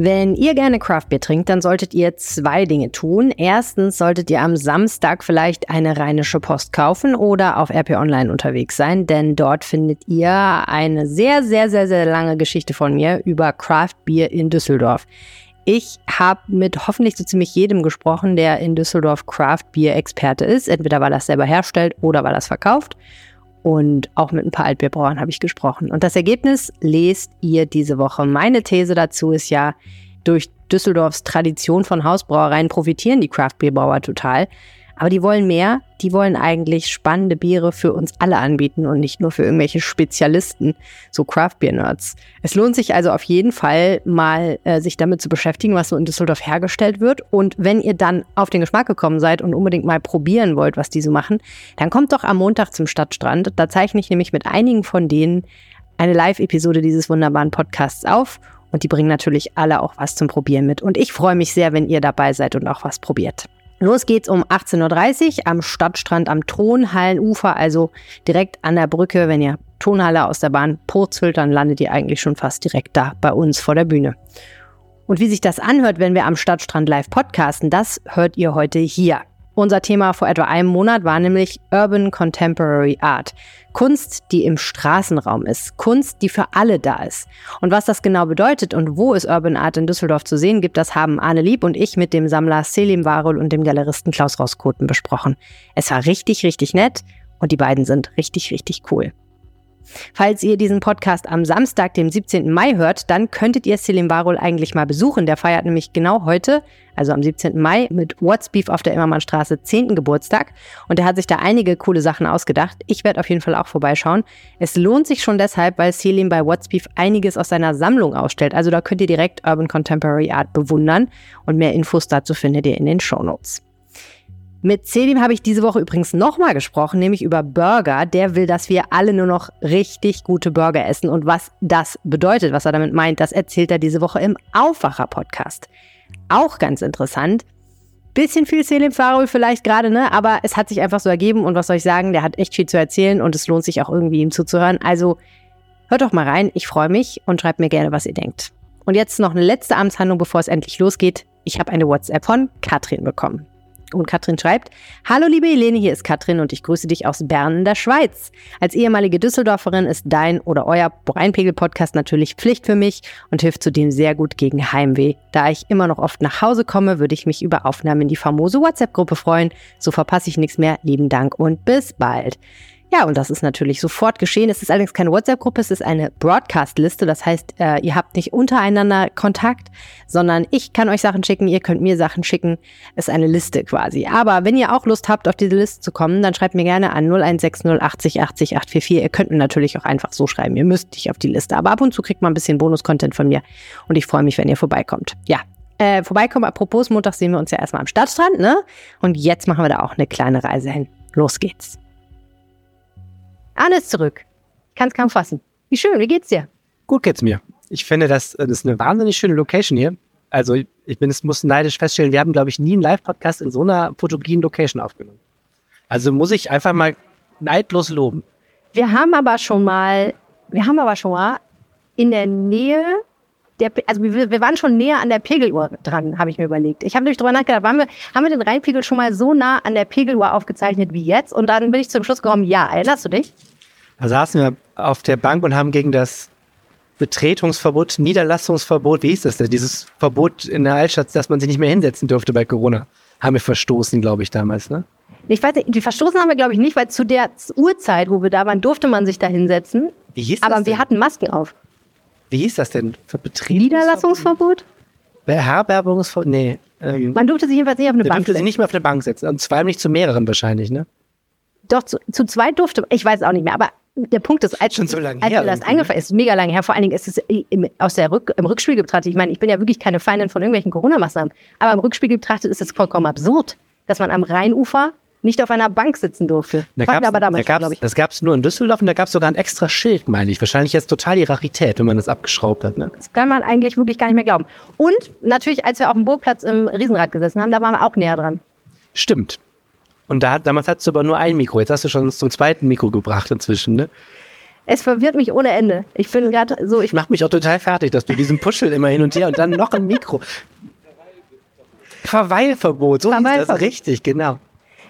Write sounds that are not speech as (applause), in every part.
Wenn ihr gerne Craftbeer trinkt, dann solltet ihr zwei Dinge tun. Erstens solltet ihr am Samstag vielleicht eine rheinische Post kaufen oder auf RP Online unterwegs sein, denn dort findet ihr eine sehr, sehr, sehr, sehr lange Geschichte von mir über Craftbeer in Düsseldorf. Ich habe mit hoffentlich so ziemlich jedem gesprochen, der in Düsseldorf Craftbeer-Experte ist, entweder weil er es selber herstellt oder weil er es verkauft. Und auch mit ein paar Altbierbrauern habe ich gesprochen. Und das Ergebnis lest ihr diese Woche. Meine These dazu ist ja, durch Düsseldorfs Tradition von Hausbrauereien profitieren die Craftbierbrauer total. Aber die wollen mehr. Die wollen eigentlich spannende Biere für uns alle anbieten und nicht nur für irgendwelche Spezialisten, so Craft-Bier-Nerds. Es lohnt sich also auf jeden Fall mal, äh, sich damit zu beschäftigen, was so in Düsseldorf hergestellt wird. Und wenn ihr dann auf den Geschmack gekommen seid und unbedingt mal probieren wollt, was die so machen, dann kommt doch am Montag zum Stadtstrand. Da zeichne ich nämlich mit einigen von denen eine Live-Episode dieses wunderbaren Podcasts auf. Und die bringen natürlich alle auch was zum Probieren mit. Und ich freue mich sehr, wenn ihr dabei seid und auch was probiert. Los geht's um 18.30 Uhr am Stadtstrand am Tonhallenufer, also direkt an der Brücke. Wenn ihr Tonhalle aus der Bahn purzelt, dann landet ihr eigentlich schon fast direkt da bei uns vor der Bühne. Und wie sich das anhört, wenn wir am Stadtstrand live podcasten, das hört ihr heute hier. Unser Thema vor etwa einem Monat war nämlich Urban Contemporary Art. Kunst, die im Straßenraum ist. Kunst, die für alle da ist. Und was das genau bedeutet und wo es Urban Art in Düsseldorf zu sehen gibt, das haben Arne Lieb und ich mit dem Sammler Selim Warul und dem Galeristen Klaus Rauskoten besprochen. Es war richtig, richtig nett und die beiden sind richtig, richtig cool. Falls ihr diesen Podcast am Samstag, dem 17. Mai hört, dann könntet ihr Selim Varol eigentlich mal besuchen. Der feiert nämlich genau heute, also am 17. Mai, mit What's Beef auf der Immermannstraße 10. Geburtstag. Und er hat sich da einige coole Sachen ausgedacht. Ich werde auf jeden Fall auch vorbeischauen. Es lohnt sich schon deshalb, weil Selim bei What's Beef einiges aus seiner Sammlung ausstellt. Also da könnt ihr direkt Urban Contemporary Art bewundern. Und mehr Infos dazu findet ihr in den Show Notes. Mit Selim habe ich diese Woche übrigens nochmal gesprochen, nämlich über Burger. Der will, dass wir alle nur noch richtig gute Burger essen. Und was das bedeutet, was er damit meint, das erzählt er diese Woche im Aufwacher-Podcast. Auch ganz interessant. Bisschen viel Selim Farol vielleicht gerade, ne? Aber es hat sich einfach so ergeben. Und was soll ich sagen, der hat echt viel zu erzählen und es lohnt sich auch irgendwie ihm zuzuhören. Also hört doch mal rein. Ich freue mich und schreibt mir gerne, was ihr denkt. Und jetzt noch eine letzte Amtshandlung, bevor es endlich losgeht. Ich habe eine WhatsApp von Katrin bekommen. Und Katrin schreibt, Hallo liebe Helene, hier ist Katrin und ich grüße dich aus Bern in der Schweiz. Als ehemalige Düsseldorferin ist dein oder euer Rheinpegel-Podcast natürlich Pflicht für mich und hilft zudem sehr gut gegen Heimweh. Da ich immer noch oft nach Hause komme, würde ich mich über Aufnahmen in die famose WhatsApp-Gruppe freuen. So verpasse ich nichts mehr. Lieben Dank und bis bald. Ja, und das ist natürlich sofort geschehen. Es ist allerdings keine WhatsApp-Gruppe, es ist eine Broadcast-Liste. Das heißt, äh, ihr habt nicht untereinander Kontakt, sondern ich kann euch Sachen schicken, ihr könnt mir Sachen schicken. Es ist eine Liste quasi. Aber wenn ihr auch Lust habt, auf diese Liste zu kommen, dann schreibt mir gerne an 0160 80 80 844. Ihr könnt mir natürlich auch einfach so schreiben. Ihr müsst nicht auf die Liste. Aber ab und zu kriegt man ein bisschen Bonus-Content von mir. Und ich freue mich, wenn ihr vorbeikommt. Ja, äh, vorbeikommen. Apropos, Montag sehen wir uns ja erstmal am Stadtstrand, ne? Und jetzt machen wir da auch eine kleine Reise hin. Los geht's. Arne ist zurück. Ich kann es kaum fassen. Wie schön, wie geht's dir? Gut geht's mir. Ich finde, das, das ist eine wahnsinnig schöne Location hier. Also ich bin, es muss neidisch feststellen, wir haben, glaube ich, nie einen Live-Podcast in so einer fotogenen Location aufgenommen. Also muss ich einfach mal neidlos loben. Wir haben aber schon mal, wir haben aber schon mal in der Nähe der, also wir, wir waren schon näher an der Pegeluhr dran, habe ich mir überlegt. Ich habe nämlich drüber nachgedacht, waren wir, haben wir den Rheinpegel schon mal so nah an der Pegeluhr aufgezeichnet wie jetzt? Und dann bin ich zum Schluss gekommen, ja, erinnerst du dich? Da saßen wir auf der Bank und haben gegen das Betretungsverbot, Niederlassungsverbot, wie hieß das denn? Dieses Verbot in der Altstadt, dass man sich nicht mehr hinsetzen durfte bei Corona, haben wir verstoßen, glaube ich, damals, ne? Ich weiß nicht, die verstoßen haben wir, glaube ich, nicht, weil zu der Uhrzeit, wo wir da waren, durfte man sich da hinsetzen. Wie hieß das Aber denn? wir hatten Masken auf. Wie hieß das denn? Für Betrieb? Niederlassungsverbot? Beherbergungsverbot? Nee. Ähm, man durfte sich jedenfalls nicht auf eine Bank setzen. nicht mehr auf eine Bank setzen. Und zwar nicht zu mehreren wahrscheinlich, ne? Doch, zu, zu zweit durfte, ich weiß es auch nicht mehr, aber der Punkt ist, als, Schon so lange als her, das eingefallen ist, mega lange her, vor allen Dingen ist es im, aus der Rück, im Rückspiegel betrachtet, ich meine, ich bin ja wirklich keine Feindin von irgendwelchen Corona-Maßnahmen, aber im Rückspiegel betrachtet ist es vollkommen absurd, dass man am Rheinufer nicht auf einer Bank sitzen durfte. Da gab's, aber damals, da gab's, das gab es nur in Düsseldorf und da gab es sogar ein extra Schild, meine ich. Wahrscheinlich jetzt total die Rarität, wenn man das abgeschraubt hat. Ne? Das kann man eigentlich wirklich gar nicht mehr glauben. Und natürlich, als wir auf dem Burgplatz im Riesenrad gesessen haben, da waren wir auch näher dran. Stimmt. Und da, damals hattest du aber nur ein Mikro. Jetzt hast du schon zum zweiten Mikro gebracht inzwischen, ne? Es verwirrt mich ohne Ende. Ich bin gerade so, ich Ich mache mich auch total fertig, dass du diesen Puschel immer hin und her und dann noch ein Mikro. Verweilverbot, so hieß das Verweilverbot. richtig, genau.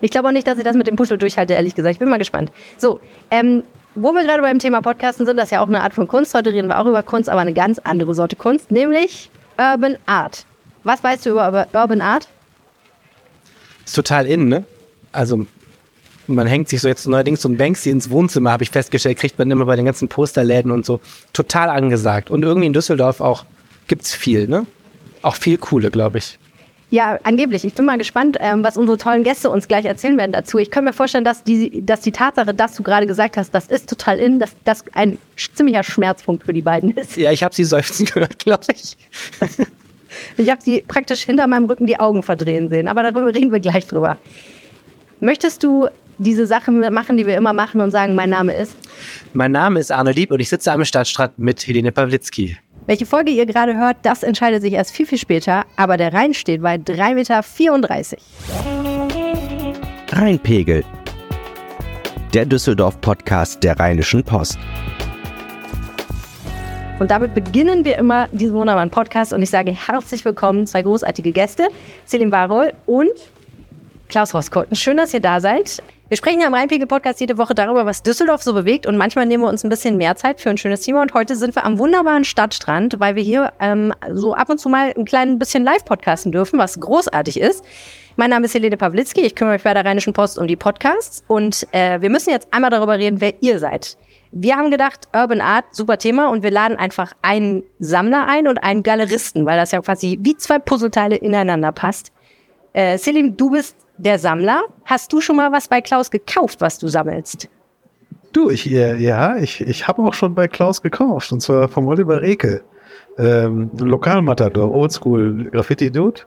Ich glaube auch nicht, dass ich das mit dem Puschel durchhalte, ehrlich gesagt. Ich bin mal gespannt. So, ähm, wo wir gerade beim Thema Podcasten sind, das ist ja auch eine Art von Kunst. Heute reden wir auch über Kunst, aber eine ganz andere Sorte Kunst, nämlich Urban Art. Was weißt du über, Urban Art? Ist total in, ne? Also man hängt sich so jetzt neuerdings so ein Banksy ins Wohnzimmer, habe ich festgestellt, kriegt man immer bei den ganzen Posterläden und so. Total angesagt. Und irgendwie in Düsseldorf auch gibt's viel, ne? Auch viel coole, glaube ich. Ja, angeblich. Ich bin mal gespannt, ähm, was unsere tollen Gäste uns gleich erzählen werden dazu. Ich kann mir vorstellen, dass die, dass die Tatsache, dass du gerade gesagt hast, das ist total in, dass das ein ziemlicher Schmerzpunkt für die beiden ist. Ja, ich habe sie seufzen gehört, glaube ich. (laughs) Ich habe sie praktisch hinter meinem Rücken die Augen verdrehen sehen, aber darüber reden wir gleich drüber. Möchtest du diese Sachen machen, die wir immer machen und sagen, mein Name ist? Mein Name ist Arne Lieb und ich sitze am Stadtstrand mit Helene Pawlitzki. Welche Folge ihr gerade hört, das entscheidet sich erst viel, viel später, aber der Rhein steht bei 3,34 Meter. Rheinpegel. Der Düsseldorf-Podcast der Rheinischen Post. Und damit beginnen wir immer diesen wunderbaren Podcast und ich sage herzlich willkommen, zwei großartige Gäste, Selim Warol und Klaus Roskotten. Schön, dass ihr da seid. Wir sprechen ja im Rheinpegel-Podcast jede Woche darüber, was Düsseldorf so bewegt und manchmal nehmen wir uns ein bisschen mehr Zeit für ein schönes Thema und heute sind wir am wunderbaren Stadtstrand, weil wir hier ähm, so ab und zu mal ein klein bisschen live podcasten dürfen, was großartig ist. Mein Name ist Helene Pawlitzki, ich kümmere mich bei der Rheinischen Post um die Podcasts und äh, wir müssen jetzt einmal darüber reden, wer ihr seid. Wir haben gedacht, Urban Art, super Thema und wir laden einfach einen Sammler ein und einen Galeristen, weil das ja quasi wie zwei Puzzleteile ineinander passt. Äh, Selim, du bist der Sammler. Hast du schon mal was bei Klaus gekauft, was du sammelst? Du, ich, äh, ja, ich, ich habe auch schon bei Klaus gekauft, und zwar vom Oliver Reke. Ähm, Lokalmatador, Oldschool Graffiti Dude.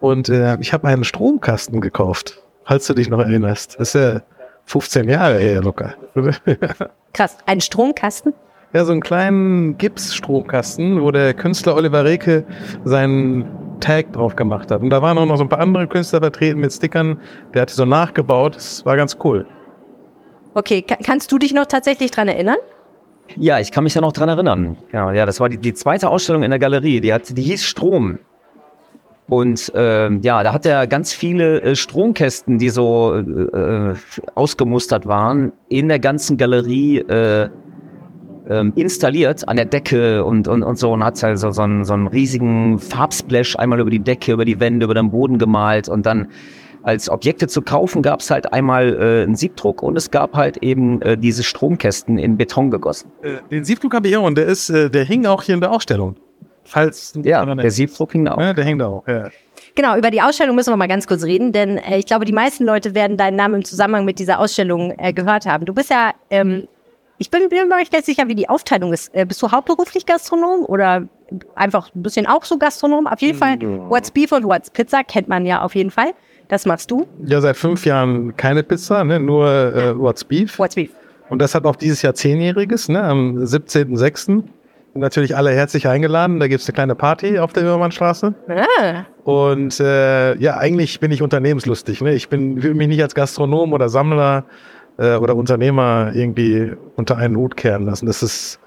Und äh, ich habe einen Stromkasten gekauft, falls du dich noch erinnerst. Das ist ja 15 Jahre her locker. (laughs) Krass, ein Stromkasten? ja, so einen kleinen Gips-Stromkasten, wo der Künstler Oliver Reke seinen Tag drauf gemacht hat. Und da waren auch noch so ein paar andere Künstler vertreten mit Stickern. Der hatte so nachgebaut. Das war ganz cool. Okay, ka kannst du dich noch tatsächlich dran erinnern? Ja, ich kann mich da noch dran erinnern. Ja, ja das war die, die zweite Ausstellung in der Galerie. Die, hat, die hieß Strom. Und ähm, ja, da hat er ganz viele äh, Stromkästen, die so äh, äh, ausgemustert waren, in der ganzen Galerie äh, ähm, installiert an der Decke und, und, und so und hat also so einen, so einen riesigen Farbsplash einmal über die Decke, über die Wände, über den Boden gemalt und dann als Objekte zu kaufen gab es halt einmal äh, einen Siebdruck und es gab halt eben äh, diese Stromkästen in Beton gegossen. Äh, den Siebdruck habe ich auch und der ist, äh, der hing auch hier in der Ausstellung. Falls Ja, der. Siebdruck hing da auch. Ja, der hängt da auch. Ja. Genau, über die Ausstellung müssen wir mal ganz kurz reden, denn äh, ich glaube, die meisten Leute werden deinen Namen im Zusammenhang mit dieser Ausstellung äh, gehört haben. Du bist ja, ähm, ich bin, bin mir nicht ganz sicher, wie die Aufteilung ist. Äh, bist du hauptberuflich Gastronom oder einfach ein bisschen auch so Gastronom? Auf jeden Fall, What's Beef und What's Pizza kennt man ja auf jeden Fall. Das machst du. ja, seit fünf Jahren keine Pizza, ne? nur äh, What's Beef. What's Beef. Und das hat auch dieses Jahr zehnjähriges, ne? am 17.06. Sind Natürlich alle herzlich eingeladen. Da gibt's eine kleine Party auf der Übermannstraße. Ah, Und äh, ja, eigentlich bin ich unternehmenslustig. Ne? Ich bin, will mich nicht als Gastronom oder Sammler äh, oder Unternehmer irgendwie unter einen Hut kehren lassen. Das ist,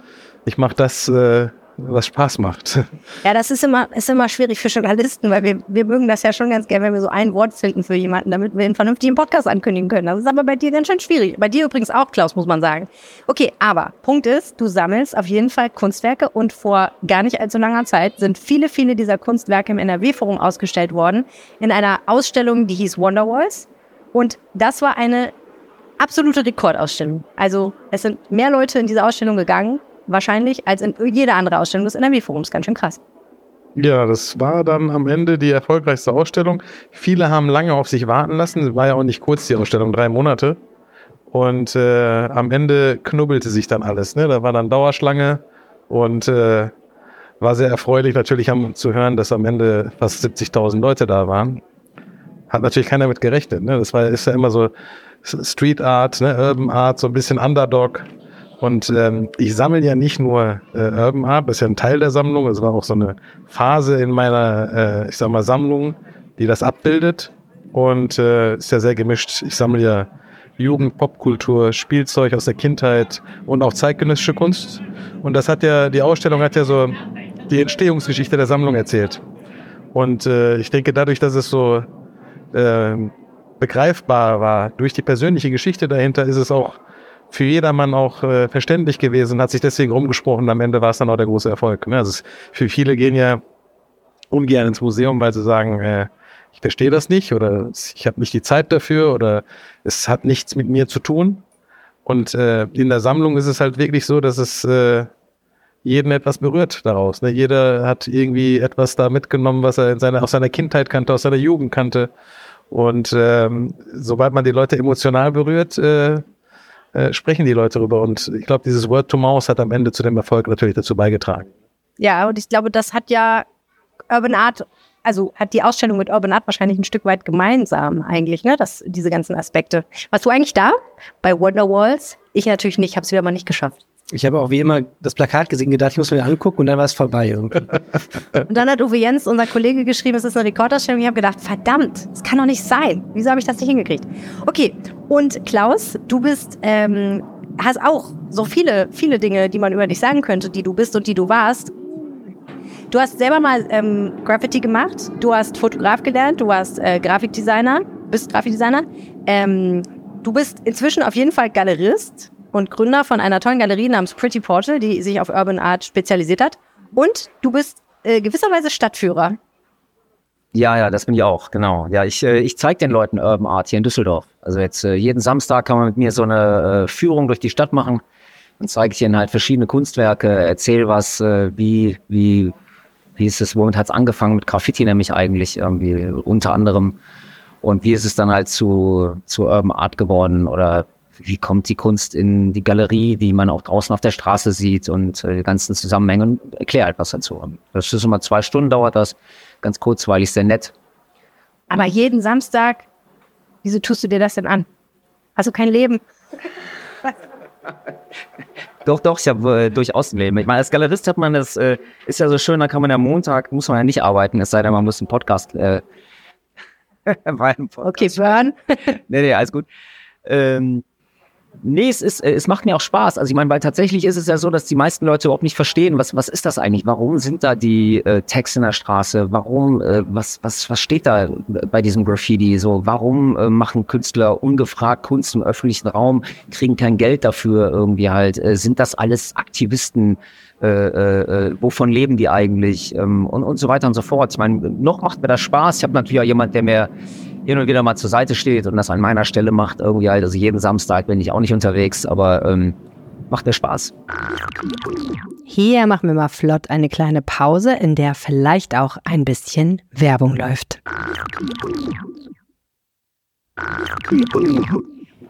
ich mache das, äh, was Spaß macht. (laughs) Ja, das ist immer, ist immer schwierig für Journalisten, weil wir, wir mögen das ja schon ganz gerne, wenn wir so ein Wort finden für jemanden, damit wir einen vernünftigen Podcast ankündigen können. Das ist aber bei dir ganz schön schwierig. Bei dir übrigens auch, Klaus, muss man sagen. Okay, aber Punkt ist, du sammelst auf jeden Fall Kunstwerke und vor gar nicht allzu langer Zeit sind viele, viele dieser Kunstwerke im NRW-Forum ausgestellt worden in einer Ausstellung, die hieß Wonderwalls. Und das war eine absolute Rekordausstellung. Also es sind mehr Leute in diese Ausstellung gegangen, wahrscheinlich, als in jede andere Ausstellung des NRW-Forums. Ganz schön krass. Ja, das war dann am Ende die erfolgreichste Ausstellung. Viele haben lange auf sich warten lassen. War ja auch nicht kurz die Ausstellung, drei Monate. Und äh, am Ende knubbelte sich dann alles. Ne? Da war dann Dauerschlange und äh, war sehr erfreulich natürlich haben, zu hören, dass am Ende fast 70.000 Leute da waren. Hat natürlich keiner mit gerechnet. Ne? Das war, ist ja immer so Street Art, ne? Urban Art, so ein bisschen Underdog. Und ähm, ich sammle ja nicht nur äh, Urban Art, das ist ja ein Teil der Sammlung. Es war auch so eine Phase in meiner, äh, ich sag mal, Sammlung, die das abbildet. Und äh, ist ja sehr gemischt. Ich sammle ja Jugend, Popkultur, Spielzeug aus der Kindheit und auch zeitgenössische Kunst. Und das hat ja, die Ausstellung hat ja so die Entstehungsgeschichte der Sammlung erzählt. Und äh, ich denke, dadurch, dass es so äh, begreifbar war, durch die persönliche Geschichte dahinter, ist es auch für jedermann auch äh, verständlich gewesen, hat sich deswegen rumgesprochen. Am Ende war es dann auch der große Erfolg. Ne? Also es, für viele gehen ja ungern ins Museum, weil sie sagen, äh, ich verstehe das nicht oder ich habe nicht die Zeit dafür oder es hat nichts mit mir zu tun. Und äh, in der Sammlung ist es halt wirklich so, dass es äh, jeden etwas berührt daraus. Ne? Jeder hat irgendwie etwas da mitgenommen, was er in seiner, aus seiner Kindheit kannte, aus seiner Jugend kannte. Und ähm, sobald man die Leute emotional berührt, äh, äh, sprechen die Leute darüber. Und ich glaube, dieses Word to Mouse hat am Ende zu dem Erfolg natürlich dazu beigetragen. Ja, und ich glaube, das hat ja Urban Art, also hat die Ausstellung mit Urban Art wahrscheinlich ein Stück weit gemeinsam eigentlich, ne? Das, diese ganzen Aspekte. Warst du eigentlich da bei Wonderwalls? Ich natürlich nicht, habe es wieder mal nicht geschafft. Ich habe auch wie immer das Plakat gesehen, gedacht, ich muss mir angucken und dann war es vorbei irgendwie. (laughs) und dann hat Uwe Jens, unser Kollege, geschrieben, es ist eine Rekordausstellung. Ich habe gedacht, verdammt, das kann doch nicht sein. Wieso habe ich das nicht hingekriegt? Okay, und Klaus, du bist, ähm, hast auch so viele, viele Dinge, die man über dich sagen könnte, die du bist und die du warst. Du hast selber mal ähm, Graffiti gemacht, du hast Fotograf gelernt, du warst äh, Grafikdesigner, bist Grafikdesigner. Ähm, du bist inzwischen auf jeden Fall Galerist und Gründer von einer tollen Galerie namens Pretty Portal, die sich auf Urban Art spezialisiert hat. Und du bist äh, gewisserweise Stadtführer. Ja, ja, das bin ich auch, genau. Ja, ich, äh, ich zeige den Leuten Urban Art hier in Düsseldorf. Also jetzt äh, jeden Samstag kann man mit mir so eine äh, Führung durch die Stadt machen. Dann zeige ich ihnen halt verschiedene Kunstwerke, erzähle was, äh, wie, wie, wie ist es, womit hat es angefangen mit Graffiti nämlich eigentlich irgendwie unter anderem. Und wie ist es dann halt zu, zu Urban Art geworden oder wie kommt die Kunst in die Galerie, die man auch draußen auf der Straße sieht und äh, die ganzen Zusammenhänge erkläre etwas dazu. Das ist immer zwei Stunden dauert das, ganz kurzweilig, sehr nett. Aber jeden Samstag, wieso tust du dir das denn an? Hast du kein Leben? Doch, doch, ich habe äh, durchaus ein Leben. Ich meine, als Galerist hat man das, äh, ist ja so schön, da kann man ja Montag, muss man ja nicht arbeiten, es sei denn, man muss einen Podcast. Äh, (laughs) Podcast. Okay, Burn. (laughs) nee, nee, alles gut. Ähm, Nee, es, ist, äh, es macht mir auch Spaß. Also ich meine, weil tatsächlich ist es ja so, dass die meisten Leute überhaupt nicht verstehen, was, was ist das eigentlich? Warum sind da die äh, Tags in der Straße? Warum, äh, was, was, was steht da bei diesem Graffiti? So, warum äh, machen Künstler ungefragt Kunst im öffentlichen Raum, kriegen kein Geld dafür irgendwie halt? Äh, sind das alles Aktivisten? Äh, äh, äh, wovon leben die eigentlich? Ähm, und, und so weiter und so fort. Ich meine, noch macht mir das Spaß. Ich habe natürlich auch jemand, der mir hin und wieder mal zur Seite steht und das an meiner Stelle macht. Irgendwie halt, also jeden Samstag bin ich auch nicht unterwegs, aber ähm, macht mir Spaß. Hier machen wir mal flott eine kleine Pause, in der vielleicht auch ein bisschen Werbung läuft.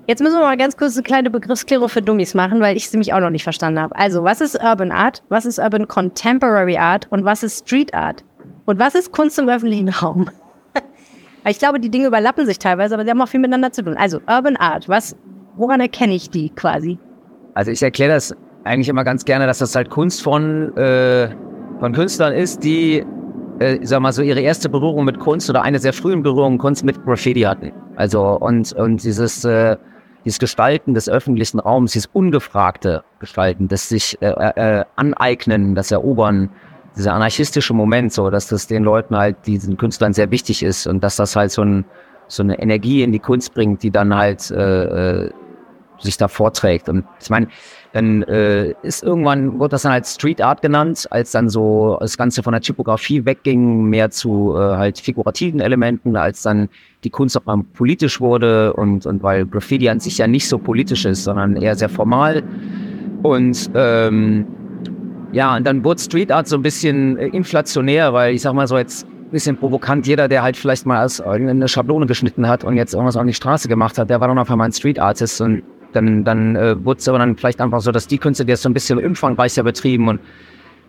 Jetzt müssen wir mal ganz kurz eine kleine Begriffsklärung für Dummies machen, weil ich sie mich auch noch nicht verstanden habe. Also, was ist Urban Art? Was ist Urban Contemporary Art? Und was ist Street Art? Und was ist Kunst im öffentlichen Raum? Ich glaube, die Dinge überlappen sich teilweise, aber sie haben auch viel miteinander zu tun. Also Urban Art, was, woran erkenne ich die quasi? Also ich erkläre das eigentlich immer ganz gerne, dass das halt Kunst von, äh, von Künstlern ist, die, äh, sag mal so, ihre erste Berührung mit Kunst oder eine sehr frühen Berührung Kunst mit Graffiti hatten. Also und, und dieses, äh, dieses Gestalten des öffentlichen Raums, dieses ungefragte Gestalten, das sich äh, äh, aneignen, das Erobern, dieser anarchistische Moment, so dass das den Leuten halt, diesen Künstlern sehr wichtig ist und dass das halt so, ein, so eine Energie in die Kunst bringt, die dann halt äh, äh, sich da vorträgt. Und ich meine, dann äh, ist irgendwann, wurde das dann halt Street Art genannt, als dann so das Ganze von der Typografie wegging, mehr zu äh, halt figurativen Elementen, als dann die Kunst auch mal politisch wurde und, und weil Graffiti an sich ja nicht so politisch ist, sondern eher sehr formal. Und ähm, ja, und dann wurde Street Art so ein bisschen äh, inflationär, weil ich sag mal so jetzt ein bisschen provokant, jeder, der halt vielleicht mal als eine Schablone geschnitten hat und jetzt irgendwas an die Straße gemacht hat, der war dann auf einmal ein Street Artist und dann, dann äh, wurde es aber dann vielleicht einfach so, dass die Künstler, die es so ein bisschen umfangreicher betrieben und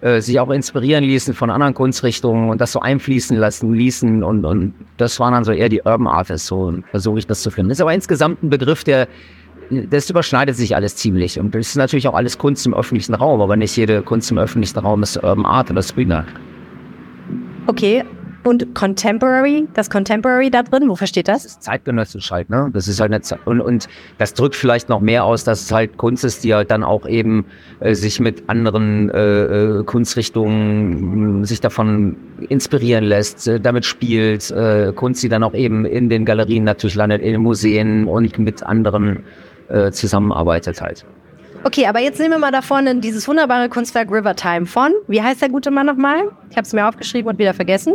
äh, sich auch inspirieren ließen von anderen Kunstrichtungen und das so einfließen lassen ließen und, und das waren dann so eher die Urban Artists, so versuche ich das zu finden. Das ist aber insgesamt ein Begriff, der das überschneidet sich alles ziemlich. Und das ist natürlich auch alles Kunst im öffentlichen Raum, aber nicht jede Kunst im öffentlichen Raum ist Urban Art oder Street Art. Okay, Und Contemporary, das Contemporary da drin, wofür steht das? Das ist zeitgenössisch halt, ne? Das ist halt eine Ze und, und das drückt vielleicht noch mehr aus, dass es halt Kunst ist, die halt dann auch eben äh, sich mit anderen äh, äh, Kunstrichtungen sich davon inspirieren lässt, äh, damit spielt, äh, Kunst, die dann auch eben in den Galerien natürlich landet, in den Museen und mit anderen äh, zusammenarbeitet halt. Okay, aber jetzt nehmen wir mal da vorne dieses wunderbare Kunstwerk Rivertime von, wie heißt der gute Mann nochmal? Ich habe es mir aufgeschrieben und wieder vergessen.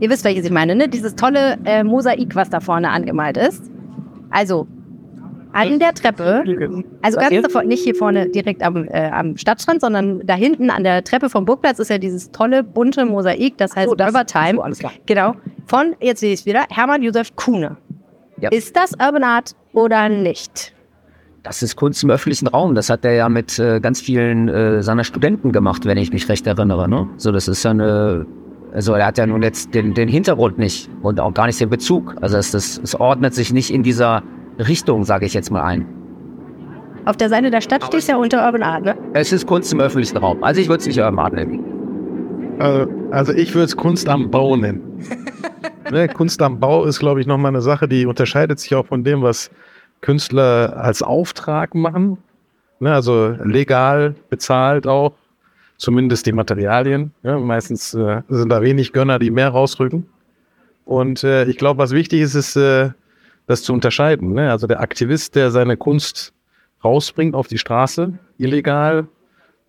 Ihr wisst, welches ich meine, ne? Dieses tolle äh, Mosaik, was da vorne angemalt ist. Also, an der Treppe, also ganz davor, nicht hier vorne direkt am, äh, am Stadtstrand, sondern da hinten an der Treppe vom Burgplatz ist ja dieses tolle, bunte Mosaik, das heißt So, das- Rivertime. so, alles klar. Genau. Von, jetzt sehe ich es wieder, Hermann Josef Kuhne. Ja. Ist das Urban Art oder nicht? Das ist Kunst im öffentlichen Raum. Das hat er ja mit äh, ganz vielen äh, seiner Studenten gemacht, wenn ich mich recht erinnere. Ne? So, das ist ja eine. Also er hat ja nun jetzt den, den Hintergrund nicht und auch gar nicht den Bezug. Also es, das, es ordnet sich nicht in dieser Richtung, sage ich jetzt mal ein. Auf der Seite der Stadt steht es ja unter Urban Art, ne? Es ist Kunst im öffentlichen Raum. Also ich würde es nicht Urban Art nennen. Also, also ich würde es Kunst am Bau nennen. (laughs) ne, Kunst am Bau ist, glaube ich, nochmal eine Sache, die unterscheidet sich auch von dem, was Künstler als Auftrag machen. Ne, also legal bezahlt auch, zumindest die Materialien. Ja, meistens äh, sind da wenig Gönner, die mehr rausrücken. Und äh, ich glaube, was wichtig ist, ist, äh, das zu unterscheiden. Ne? Also der Aktivist, der seine Kunst rausbringt auf die Straße, illegal,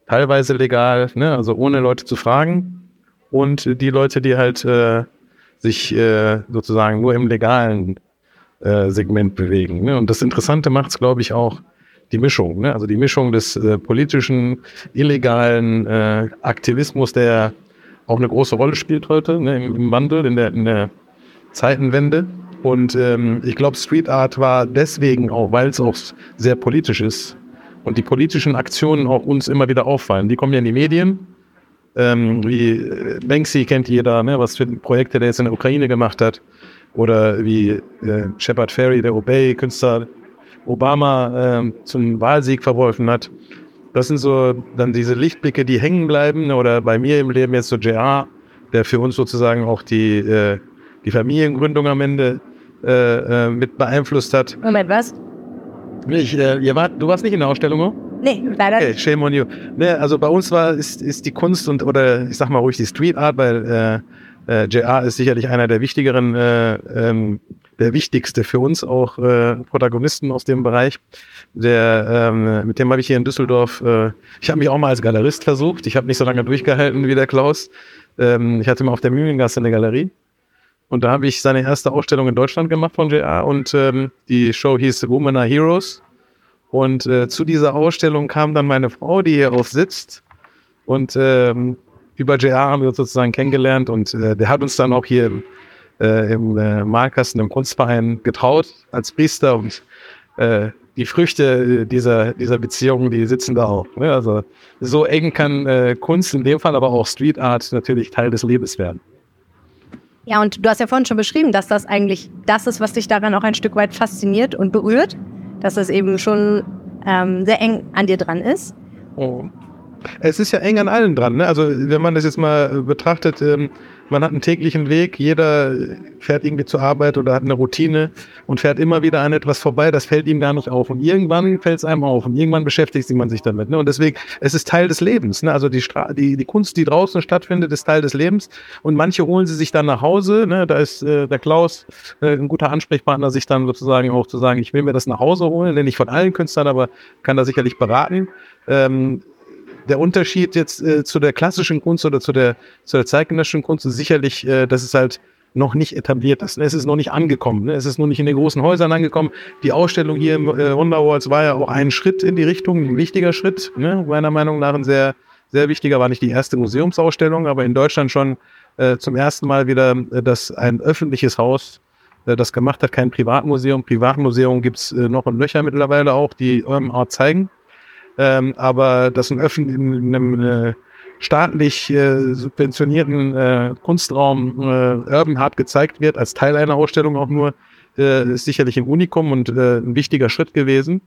teilweise legal, ne? also ohne Leute zu fragen. Und die Leute, die halt äh, sich äh, sozusagen nur im legalen äh, Segment bewegen. Ne? Und das Interessante macht es, glaube ich, auch die Mischung. Ne? Also die Mischung des äh, politischen, illegalen äh, Aktivismus, der auch eine große Rolle spielt heute ne? Im, im Wandel, in der, in der Zeitenwende. Und ähm, ich glaube, Street Art war deswegen auch, weil es auch sehr politisch ist und die politischen Aktionen auch uns immer wieder auffallen. Die kommen ja in die Medien. Ähm, wie äh, Banksy kennt jeder, ne, was für Projekte der jetzt in der Ukraine gemacht hat. Oder wie äh, Shepard Ferry, der Obey-Künstler, Obama ähm, zum Wahlsieg verholfen hat. Das sind so dann diese Lichtblicke, die hängen bleiben. Oder bei mir im Leben jetzt so JR, der für uns sozusagen auch die, äh, die Familiengründung am Ende äh, äh, mit beeinflusst hat. Moment, was? Ich, äh, ihr wart, du warst nicht in der Ausstellung, oder? Nee, leider Okay, nicht. shame on you. Ne, also bei uns war ist, ist die Kunst und oder ich sag mal ruhig die Street Art, weil äh, äh, JR ist sicherlich einer der wichtigeren, äh, ähm, der wichtigste für uns auch äh, Protagonisten aus dem Bereich. Der, ähm, mit dem habe ich hier in Düsseldorf, äh, ich habe mich auch mal als Galerist versucht. Ich habe nicht so lange durchgehalten wie der Klaus. Ähm, ich hatte mal auf der Mühlengasse eine Galerie. Und da habe ich seine erste Ausstellung in Deutschland gemacht von JR und ähm, die Show hieß Women are Heroes. Und äh, zu dieser Ausstellung kam dann meine Frau, die hier auch sitzt. Und ähm, über JR haben wir sozusagen kennengelernt und äh, der hat uns dann auch hier im, äh, im äh, Malkasten im Kunstverein getraut als Priester und äh, die Früchte dieser, dieser Beziehung, die sitzen da auch. Ne? Also so eng kann äh, Kunst in dem Fall, aber auch Street Art natürlich Teil des Lebens werden. Ja, und du hast ja vorhin schon beschrieben, dass das eigentlich das ist, was dich daran auch ein Stück weit fasziniert und berührt, dass das eben schon ähm, sehr eng an dir dran ist. Oh. Es ist ja eng an allen dran. Ne? Also wenn man das jetzt mal betrachtet, ähm, man hat einen täglichen Weg, jeder fährt irgendwie zur Arbeit oder hat eine Routine und fährt immer wieder an etwas vorbei, das fällt ihm gar nicht auf. Und irgendwann fällt es einem auf und irgendwann beschäftigt man sich damit. Ne? Und deswegen, es ist Teil des Lebens. Ne? Also die, Stra die, die Kunst, die draußen stattfindet, ist Teil des Lebens. Und manche holen sie sich dann nach Hause. Ne? Da ist äh, der Klaus äh, ein guter Ansprechpartner, sich dann sozusagen auch zu sagen, ich will mir das nach Hause holen, denn nicht von allen Künstlern, aber kann da sicherlich beraten. Ähm, der Unterschied jetzt äh, zu der klassischen Kunst oder zu der, zu der zeitgenössischen Kunst ist sicherlich, äh, dass es halt noch nicht etabliert ist. Es ist noch nicht angekommen. Ne? Es ist noch nicht in den großen Häusern angekommen. Die Ausstellung hier im äh, Wonderwalls war ja auch ein Schritt in die Richtung, ein wichtiger Schritt. Ne? Meiner Meinung nach ein sehr, sehr wichtiger. War nicht die erste Museumsausstellung, aber in Deutschland schon äh, zum ersten Mal wieder, äh, dass ein öffentliches Haus äh, das gemacht hat, kein Privatmuseum. Privatmuseum gibt's äh, noch und Löcher mittlerweile auch, die Urban Art zeigen. Ähm, aber dass ein öffentlich in einem äh, staatlich äh, subventionierten äh, Kunstraum äh, Urban Art gezeigt wird, als Teil einer Ausstellung auch nur, äh, ist sicherlich ein Unikum und äh, ein wichtiger Schritt gewesen.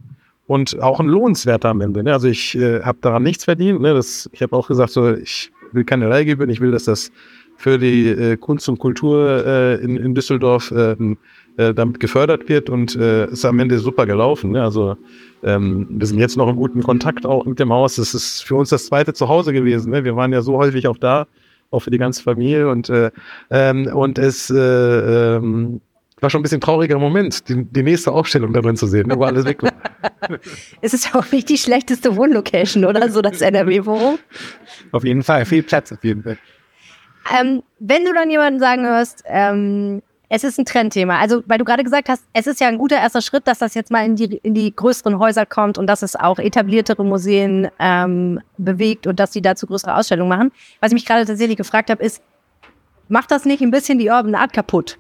Und auch ein lohnenswerter am Ende. Ne? Also ich äh, habe daran nichts verdient. Ne? Das, ich habe auch gesagt, so ich will keine Leihgebühren, ich will, dass das für die äh, Kunst und Kultur äh, in, in Düsseldorf äh, äh, damit gefördert wird und äh, ist am Ende super gelaufen. Ne? Also ähm, wir sind jetzt noch in guten Kontakt auch mit dem Haus. Das ist für uns das zweite Zuhause gewesen. Ne? Wir waren ja so häufig auch da, auch für die ganze Familie und äh, ähm, und es äh, ähm, war schon ein bisschen trauriger Moment, die, die nächste Aufstellung da drin zu sehen, ne, wo alles weg war. (laughs) es ist auch nicht die schlechteste Wohnlocation, oder? So das NRW-Forum. Auf jeden Fall, viel Platz auf jeden Fall. Ähm, wenn du dann jemanden sagen hörst, ähm, es ist ein Trendthema. Also, weil du gerade gesagt hast, es ist ja ein guter erster Schritt, dass das jetzt mal in die, in die größeren Häuser kommt und dass es auch etabliertere Museen ähm, bewegt und dass die dazu größere Ausstellungen machen. Was ich mich gerade tatsächlich gefragt habe, ist, macht das nicht ein bisschen die Urban Art kaputt?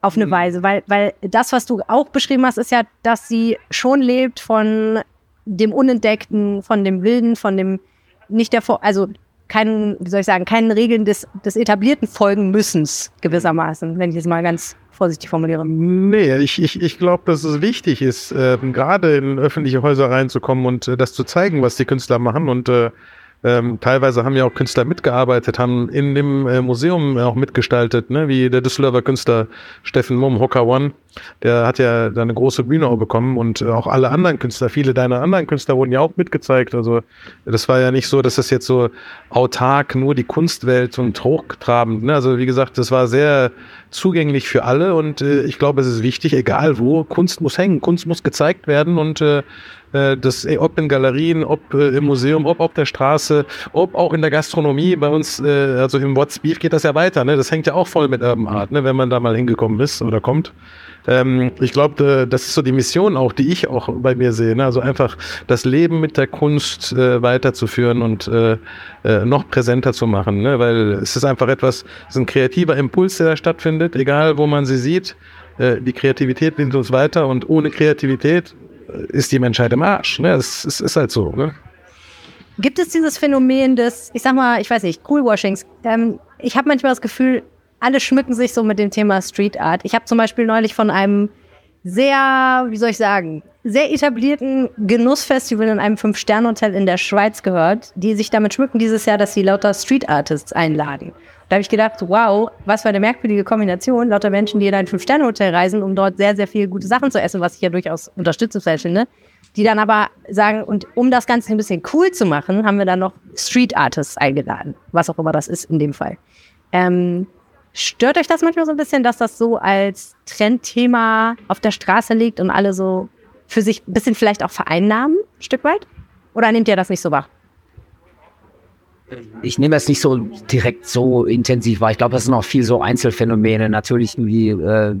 Auf eine mhm. Weise, weil, weil das, was du auch beschrieben hast, ist ja, dass sie schon lebt von dem Unentdeckten, von dem Wilden, von dem nicht der, also keinen, wie soll ich sagen, keinen Regeln des, des etablierten folgen müssens gewissermaßen, wenn ich es mal ganz vorsichtig formuliere. Nee, ich, ich, ich glaube, dass es wichtig ist, äh, gerade in öffentliche Häuser reinzukommen und äh, das zu zeigen, was die Künstler machen und äh, ähm, teilweise haben ja auch Künstler mitgearbeitet, haben in dem äh, Museum auch mitgestaltet, ne? wie der Düsseldorfer Künstler Steffen Mumm, Hocker One. Der hat ja da eine große Bühne auch bekommen und äh, auch alle anderen Künstler, viele deiner anderen Künstler wurden ja auch mitgezeigt. Also das war ja nicht so, dass das jetzt so autark nur die Kunstwelt und hochtrabend. Ne? Also wie gesagt, das war sehr zugänglich für alle und äh, ich glaube, es ist wichtig, egal wo, Kunst muss hängen, Kunst muss gezeigt werden und äh, äh, das, äh, ob in Galerien, ob äh, im Museum, ob auf der Straße, ob auch in der Gastronomie. Bei uns, äh, also im What's Beef geht das ja weiter. Ne? Das hängt ja auch voll mit Urban Art, ne? wenn man da mal hingekommen ist oder kommt. Ähm, ich glaube, das ist so die Mission auch, die ich auch bei mir sehe. Ne? Also einfach das Leben mit der Kunst äh, weiterzuführen und äh, äh, noch präsenter zu machen. Ne? Weil es ist einfach etwas, es ist ein kreativer Impuls, der da stattfindet, egal wo man sie sieht. Äh, die Kreativität nimmt uns weiter und ohne Kreativität ist die Menschheit im Arsch. Ne? Es, es ist halt so. Ne? Gibt es dieses Phänomen des, ich sag mal, ich weiß nicht, Coolwashings? Ähm, ich habe manchmal das Gefühl, alle schmücken sich so mit dem Thema Street Art. Ich habe zum Beispiel neulich von einem sehr, wie soll ich sagen, sehr etablierten Genussfestival in einem Fünf-Sterne-Hotel in der Schweiz gehört, die sich damit schmücken dieses Jahr, dass sie lauter Street Artists einladen. Da habe ich gedacht, wow, was für eine merkwürdige Kombination, lauter Menschen, die in ein Fünf-Sterne-Hotel reisen, um dort sehr, sehr viele gute Sachen zu essen, was ich ja durchaus unterstützenswert finde. Die dann aber sagen, und um das Ganze ein bisschen cool zu machen, haben wir dann noch Street Artists eingeladen, was auch immer das ist in dem Fall. Ähm, stört euch das manchmal so ein bisschen, dass das so als Trendthema auf der Straße liegt und alle so für sich ein bisschen vielleicht auch vereinnahmen, ein Stück weit? Oder nehmt ihr das nicht so wahr? ich nehme es nicht so direkt so intensiv wahr. Ich glaube, das sind auch viel so Einzelfänomene. Natürlich irgendwie äh,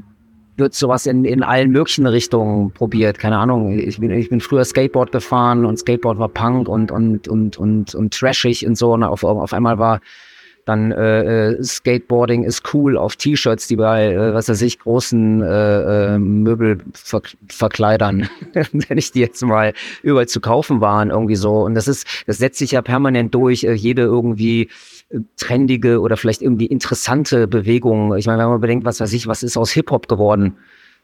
wird sowas in, in allen möglichen Richtungen probiert. Keine Ahnung. Ich bin, ich bin früher Skateboard gefahren und Skateboard war Punk und, und, und, und, und trashig und so. Und auf, auf einmal war dann äh, äh, Skateboarding ist cool auf T-Shirts, die bei, äh, was weiß ich, großen äh, äh, Möbelverkleidern, (laughs) wenn ich die jetzt mal überall zu kaufen waren, irgendwie so. Und das ist, das setzt sich ja permanent durch. Äh, jede irgendwie äh, trendige oder vielleicht irgendwie interessante Bewegung. Ich meine, wenn man bedenkt, was weiß ich, was ist aus Hip-Hop geworden?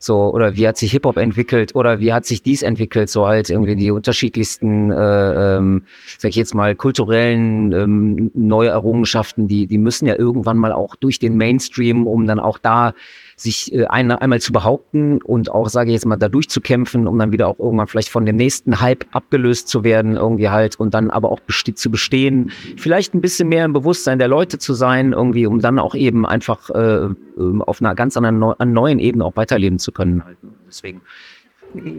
So, oder wie hat sich Hip-Hop entwickelt oder wie hat sich dies entwickelt, so halt irgendwie die unterschiedlichsten, äh, ähm, sag ich jetzt mal, kulturellen ähm, Neuerrungenschaften, die, die müssen ja irgendwann mal auch durch den Mainstream, um dann auch da sich äh, ein, einmal zu behaupten und auch, sage ich jetzt mal, da durchzukämpfen, um dann wieder auch irgendwann vielleicht von dem nächsten Hype abgelöst zu werden, irgendwie halt, und dann aber auch beste zu bestehen, vielleicht ein bisschen mehr im Bewusstsein der Leute zu sein, irgendwie, um dann auch eben einfach äh, ähm, auf einer ganz anderen neu, neuen Ebene auch weiterleben zu können. Halt. Deswegen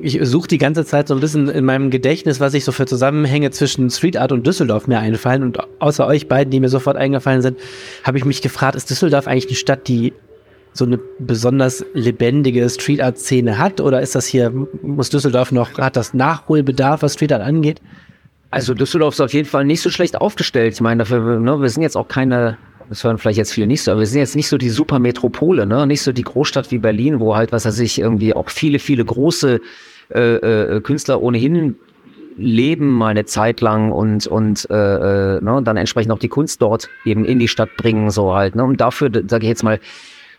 ich suche die ganze Zeit so ein bisschen in meinem Gedächtnis, was ich so für Zusammenhänge zwischen Street Art und Düsseldorf mir einfallen. Und außer euch beiden, die mir sofort eingefallen sind, habe ich mich gefragt, ist Düsseldorf eigentlich eine Stadt, die so eine besonders lebendige Street Art Szene hat? Oder ist das hier, muss Düsseldorf noch, hat das Nachholbedarf, was Street Art angeht? Also Düsseldorf ist auf jeden Fall nicht so schlecht aufgestellt. Ich meine, dafür, ne, wir sind jetzt auch keine, das hören vielleicht jetzt viele nicht so, aber wir sind jetzt nicht so die Supermetropole, ne? Nicht so die Großstadt wie Berlin, wo halt, was weiß ich, irgendwie auch viele, viele große äh, äh, Künstler ohnehin leben mal eine Zeit lang und und äh, äh, ne, dann entsprechend auch die Kunst dort eben in die Stadt bringen so halt ne und dafür sage ich jetzt mal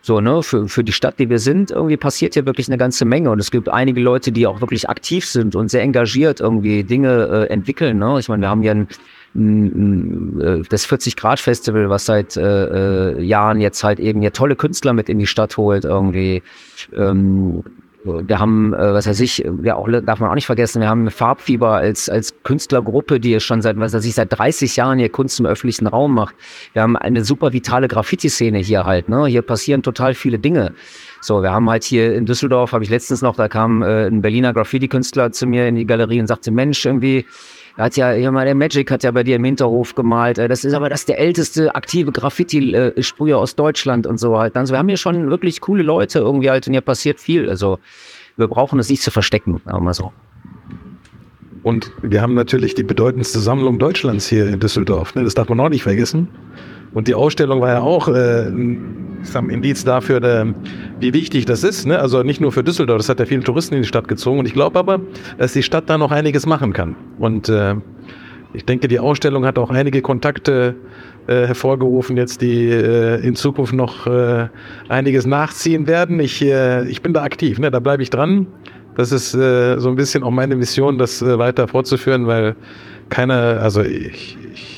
so, ne, für, für die Stadt, die wir sind, irgendwie passiert hier wirklich eine ganze Menge. Und es gibt einige Leute, die auch wirklich aktiv sind und sehr engagiert irgendwie Dinge äh, entwickeln. Ne? Ich meine, wir haben hier ein äh, das 40-Grad-Festival, was seit äh, äh, Jahren jetzt halt eben hier tolle Künstler mit in die Stadt holt, irgendwie. Ähm, wir haben, äh, was weiß ich, ja auch darf man auch nicht vergessen, wir haben Farbfieber als als Künstlergruppe, die schon seit was weiß ich seit 30 Jahren hier Kunst im öffentlichen Raum macht. Wir haben eine super vitale Graffiti-Szene hier halt. Ne, hier passieren total viele Dinge. So, wir haben halt hier in Düsseldorf, habe ich letztens noch, da kam äh, ein Berliner Graffiti-Künstler zu mir in die Galerie und sagte, Mensch, irgendwie hat ja, ja mal der Magic hat ja bei dir im Hinterhof gemalt. Äh, das ist aber das der älteste aktive Graffiti-Sprüher aus Deutschland und so halt. Also wir haben hier schon wirklich coole Leute irgendwie halt und hier passiert viel. Also wir brauchen es nicht zu verstecken, wir mal so. Und wir haben natürlich die bedeutendste Sammlung Deutschlands hier in Düsseldorf. Ne? Das darf man auch nicht vergessen. Und die Ausstellung war ja auch äh, ein Indiz dafür, äh, wie wichtig das ist. Ne? Also nicht nur für Düsseldorf, das hat ja viele Touristen in die Stadt gezogen. Und ich glaube aber, dass die Stadt da noch einiges machen kann. Und äh, ich denke, die Ausstellung hat auch einige Kontakte äh, hervorgerufen, jetzt die äh, in Zukunft noch äh, einiges nachziehen werden. Ich, äh, ich bin da aktiv, ne? da bleibe ich dran. Das ist äh, so ein bisschen auch meine Mission, das äh, weiter fortzuführen, weil keiner, also ich, ich,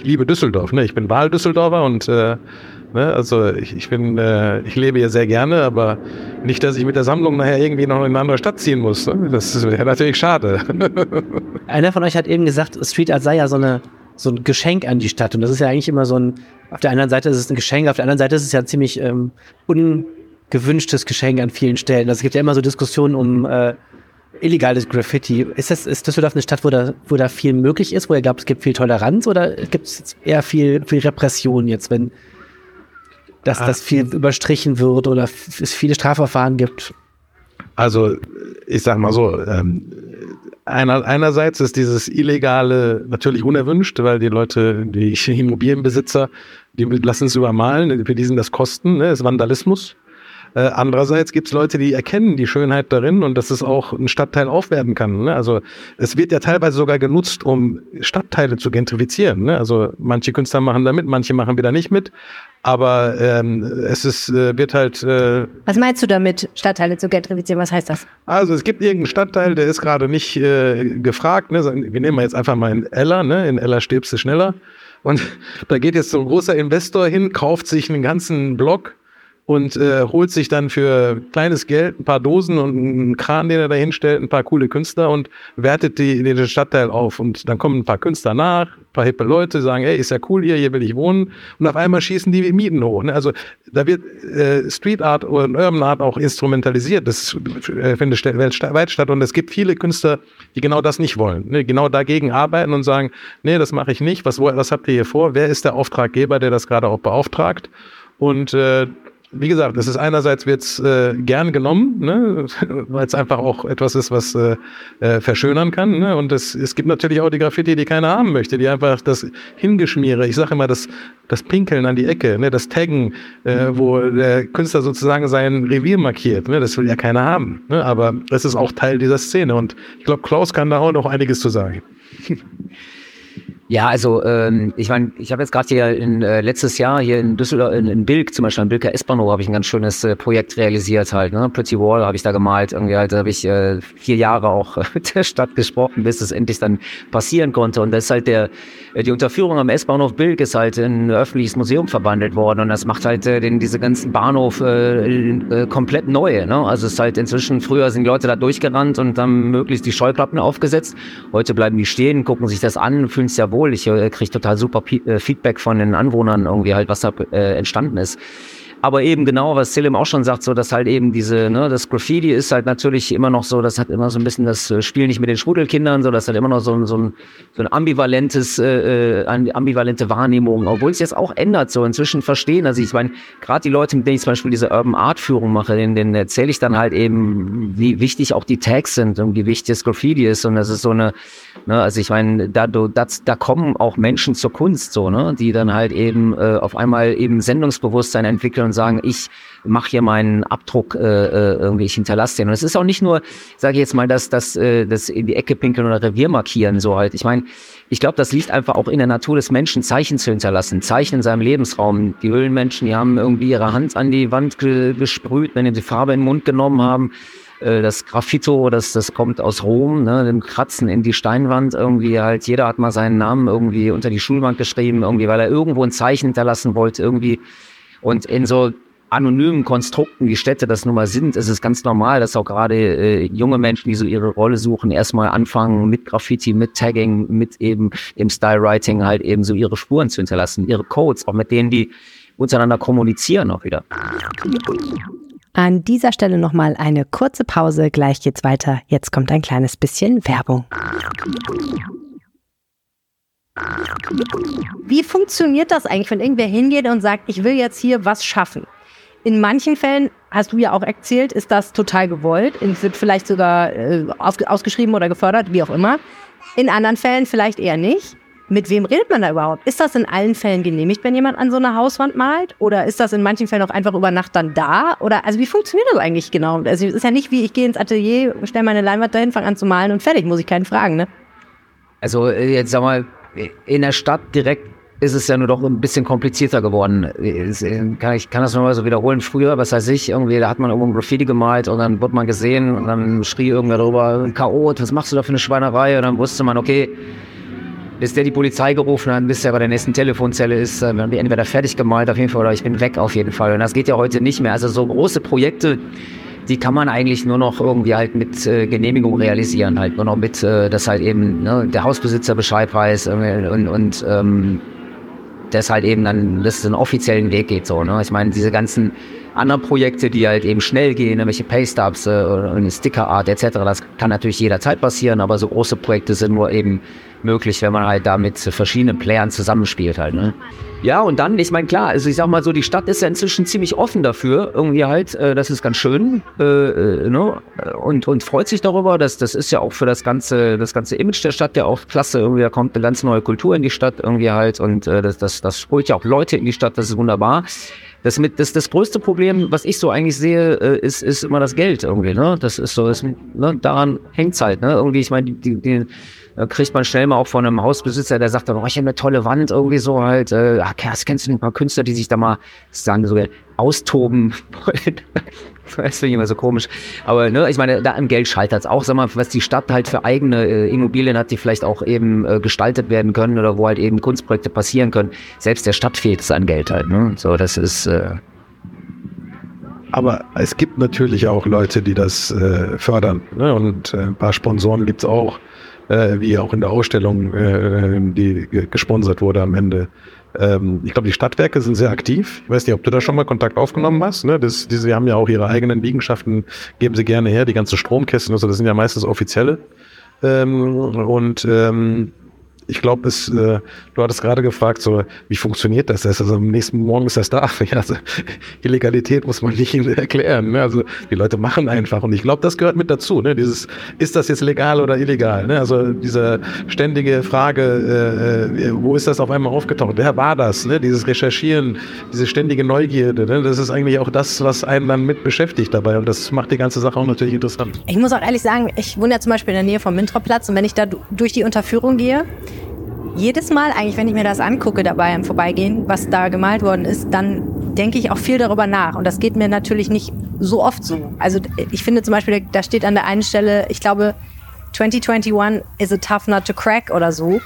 ich, liebe Düsseldorf, ne? ich bin Wahl-Düsseldorfer und äh, Ne? Also ich, ich bin, äh, ich lebe hier sehr gerne, aber nicht, dass ich mit der Sammlung nachher irgendwie noch in eine andere Stadt ziehen muss. Ne? Das wäre natürlich schade. (laughs) Einer von euch hat eben gesagt, Street Art sei ja so, eine, so ein Geschenk an die Stadt. Und das ist ja eigentlich immer so ein, auf der einen Seite ist es ein Geschenk, auf der anderen Seite ist es ja ein ziemlich ähm, ungewünschtes Geschenk an vielen Stellen. Also es gibt ja immer so Diskussionen um äh, illegales Graffiti. Ist, das, ist Düsseldorf eine Stadt, wo da, wo da viel möglich ist, wo ihr glaubt, es gibt viel Toleranz oder gibt es eher viel, viel Repression jetzt, wenn dass ah. das viel überstrichen wird oder es viele Strafverfahren gibt? Also, ich sag mal so, ähm, einer, einerseits ist dieses Illegale natürlich unerwünscht, weil die Leute, die Immobilienbesitzer, die lassen es übermalen, für die sind das Kosten, ne, das ist Vandalismus. Äh, andererseits gibt es Leute, die erkennen die Schönheit darin und dass es auch ein Stadtteil aufwerten kann. Ne? Also es wird ja teilweise sogar genutzt, um Stadtteile zu gentrifizieren. Ne? Also manche Künstler machen da mit, manche machen wieder nicht mit. Aber ähm, es ist, äh, wird halt. Äh, Was meinst du damit, Stadtteile zu gentrifizieren? Was heißt das? Also es gibt irgendeinen Stadtteil, der ist gerade nicht äh, gefragt. Ne? Wir nehmen jetzt einfach mal in Ella, ne? In Ella stirbst du schneller. Und (laughs) da geht jetzt so ein großer Investor hin, kauft sich einen ganzen Block und äh, holt sich dann für kleines Geld ein paar Dosen und einen Kran, den er da hinstellt, ein paar coole Künstler und wertet die, den Stadtteil auf. Und dann kommen ein paar Künstler nach, ein paar hippe Leute, sagen, ey, ist ja cool hier, hier will ich wohnen. Und auf einmal schießen die Mieten hoch. Ne? Also da wird äh, Street Art oder Urban Art auch instrumentalisiert. Das äh, findet weltweit statt. Und es gibt viele Künstler, die genau das nicht wollen. Ne? Genau dagegen arbeiten und sagen, nee, das mache ich nicht. Was, was habt ihr hier vor? Wer ist der Auftraggeber, der das gerade auch beauftragt? Und äh, wie gesagt, es ist einerseits wird's äh, gern genommen, ne, (laughs) weil es einfach auch etwas ist, was äh, äh, verschönern kann. Ne? Und es, es gibt natürlich auch die Graffiti, die keiner haben möchte, die einfach das Hingeschmiere, ich sage immer, das, das Pinkeln an die Ecke, ne, das Taggen, äh, wo der Künstler sozusagen sein Revier markiert, ne, das will ja keiner haben. Ne? Aber es ist auch Teil dieser Szene und ich glaube, Klaus kann da auch noch einiges zu sagen. (laughs) Ja, also ähm, ich meine, ich habe jetzt gerade hier in, äh, letztes Jahr hier in Düsseldorf, in, in Bilk zum Beispiel, in Bilker S-Bahnhof, habe ich ein ganz schönes äh, Projekt realisiert halt. Ne? Pretty Wall habe ich da gemalt. Irgendwie halt, da habe ich äh, vier Jahre auch (laughs) mit der Stadt gesprochen, bis es endlich dann passieren konnte. Und das ist halt der, äh, die Unterführung am S-Bahnhof Bilk ist halt in ein öffentliches Museum verwandelt worden. Und das macht halt äh, den, diese ganzen Bahnhof äh, äh, komplett neu. Ne? Also es ist halt inzwischen, früher sind die Leute da durchgerannt und haben möglichst die Scheuklappen aufgesetzt. Heute bleiben die stehen, gucken sich das an, fühlen es ja wohl wohl. Ich äh, kriege total super P äh, Feedback von den Anwohnern irgendwie halt, was da äh, entstanden ist. Aber eben genau, was Selim auch schon sagt, so dass halt eben diese, ne, das Graffiti ist halt natürlich immer noch so, das hat immer so ein bisschen das äh, Spiel nicht mit den Schrudelkindern, so das hat immer noch so ein, so ein, so ein ambivalentes, äh, äh ambivalente Wahrnehmung, obwohl es jetzt auch ändert, so inzwischen verstehen. Also ich meine, gerade die Leute, mit denen ich zum Beispiel diese Urban Art Führung mache, denen, denen erzähle ich dann halt eben, wie wichtig auch die Tags sind und wie wichtig das Graffiti ist. Und das ist so eine, ne, also ich meine, da, das, da kommen auch Menschen zur Kunst, so, ne, die dann halt eben äh, auf einmal eben Sendungsbewusstsein entwickeln und sagen, ich mache hier meinen Abdruck, äh, äh, irgendwie, ich hinterlasse den. Und es ist auch nicht nur, sage ich jetzt mal, dass das, äh, das in die Ecke pinkeln oder Revier markieren, so halt. Ich meine, ich glaube, das liegt einfach auch in der Natur des Menschen, Zeichen zu hinterlassen, Zeichen in seinem Lebensraum. Die Höhlenmenschen, die haben irgendwie ihre Hand an die Wand ge gesprüht, wenn sie die Farbe in den Mund genommen haben Äh, das Graffito, das, das kommt aus Rom, ne, dem Kratzen in die Steinwand irgendwie halt. Jeder hat mal seinen Namen irgendwie unter die Schulbank geschrieben, irgendwie, weil er irgendwo ein Zeichen hinterlassen wollte, irgendwie. Und in so anonymen Konstrukten, wie Städte das nun mal sind, ist es ganz normal, dass auch gerade äh, junge Menschen, die so ihre Rolle suchen, erstmal anfangen mit Graffiti, mit Tagging, mit eben im Stylewriting halt eben so ihre Spuren zu hinterlassen, ihre Codes, auch mit denen die untereinander kommunizieren auch wieder. An dieser Stelle nochmal eine kurze Pause, gleich geht's weiter. Jetzt kommt ein kleines bisschen Werbung. Wie funktioniert das eigentlich, wenn irgendwer hingeht und sagt, ich will jetzt hier was schaffen? In manchen Fällen, hast du ja auch erzählt, ist das total gewollt. Es wird vielleicht sogar äh, ausgeschrieben oder gefördert, wie auch immer. In anderen Fällen vielleicht eher nicht. Mit wem redet man da überhaupt? Ist das in allen Fällen genehmigt, wenn jemand an so einer Hauswand malt? Oder ist das in manchen Fällen auch einfach über Nacht dann da? Oder also wie funktioniert das eigentlich genau? Also es ist ja nicht wie, ich gehe ins Atelier, stelle meine Leinwand dahin, fange an zu malen und fertig, muss ich keinen fragen, ne? Also äh, jetzt sag mal, in der Stadt direkt ist es ja nur doch ein bisschen komplizierter geworden. Äh, ich kann das nochmal so wiederholen. Früher, was weiß ich, irgendwie, da hat man irgendwo ein Graffiti gemalt und dann wurde man gesehen und dann schrie irgendwer darüber, Chaot, was machst du da für eine Schweinerei? Und dann wusste man, okay, bis der die Polizei gerufen hat, bis der bei der nächsten Telefonzelle ist, äh, werden wir entweder fertig gemalt auf jeden Fall oder ich bin weg auf jeden Fall. Und das geht ja heute nicht mehr. Also so große Projekte, die kann man eigentlich nur noch irgendwie halt mit äh, Genehmigung realisieren, halt nur noch mit, äh, dass halt eben ne, der Hausbesitzer Bescheid weiß und, und ähm, das halt eben dann, dass es einen offiziellen Weg geht so. Ne? Ich meine, diese ganzen anderen Projekte, die halt eben schnell gehen, irgendwelche Paystubs äh, Stickerart etc., das kann natürlich jederzeit passieren, aber so große Projekte sind nur eben möglich, wenn man halt da mit verschiedenen Playern zusammenspielt halt. Ne? Ja, und dann, ich meine, klar, also ich sag mal so, die Stadt ist ja inzwischen ziemlich offen dafür, irgendwie halt, äh, das ist ganz schön, äh, äh, ne? und, und freut sich darüber, dass das ist ja auch für das ganze, das ganze Image der Stadt ja auch klasse, irgendwie da kommt eine ganz neue Kultur in die Stadt irgendwie halt und äh, das, das, das holt ja auch Leute in die Stadt, das ist wunderbar. Das, mit, das, das größte Problem, was ich so eigentlich sehe, äh, ist, ist immer das Geld irgendwie. Ne? Das ist so, das, ne? daran hängt's halt. Ne? Irgendwie, ich meine, die, die, kriegt man schnell mal auch von einem Hausbesitzer, der sagt dann, oh, ich habe eine tolle Wand irgendwie so halt. Äh, ach, kennst du ein paar Künstler, die sich da mal, sagen so, austoben wollen? (laughs) das finde ich immer so komisch. Aber ne, ich meine, da im Geld scheitert es auch. Sag mal, was die Stadt halt für eigene äh, Immobilien hat, die vielleicht auch eben äh, gestaltet werden können oder wo halt eben Kunstprojekte passieren können. Selbst der Stadt fehlt es an Geld halt. Ne? So, das ist. Äh, aber es gibt natürlich auch Leute, die das äh, fördern. Ne? Und äh, ein paar Sponsoren gibt es auch äh, wie auch in der Ausstellung, äh, die gesponsert wurde am Ende. Ähm, ich glaube, die Stadtwerke sind sehr aktiv. Ich weiß nicht, ob du da schon mal Kontakt aufgenommen hast. Ne? Das, die, sie haben ja auch ihre eigenen Liegenschaften, geben sie gerne her. Die ganzen Stromkästen, also das sind ja meistens offizielle. Ähm, und ähm, ich glaube, es, äh, du hattest gerade gefragt, so, wie funktioniert das? Also am nächsten Morgen ist das da. (laughs) Also, Illegalität muss man nicht (laughs) erklären. Ne? Also die Leute machen einfach. Und ich glaube, das gehört mit dazu. Ne? Dieses, ist das jetzt legal oder illegal? Ne? Also diese ständige Frage, äh, äh, wo ist das auf einmal aufgetaucht? Wer war das? Ne? Dieses Recherchieren, diese ständige Neugierde, ne? das ist eigentlich auch das, was einen dann mit beschäftigt dabei. Und das macht die ganze Sache auch natürlich interessant. Ich muss auch ehrlich sagen, ich wohne ja zum Beispiel in der Nähe vom Mintroplatz und wenn ich da durch die Unterführung gehe, jedes Mal eigentlich, wenn ich mir das angucke dabei im Vorbeigehen, was da gemalt worden ist, dann denke ich auch viel darüber nach. Und das geht mir natürlich nicht so oft so. Also ich finde zum Beispiel, da steht an der einen Stelle, ich glaube, 2021 is a tough nut to crack oder so.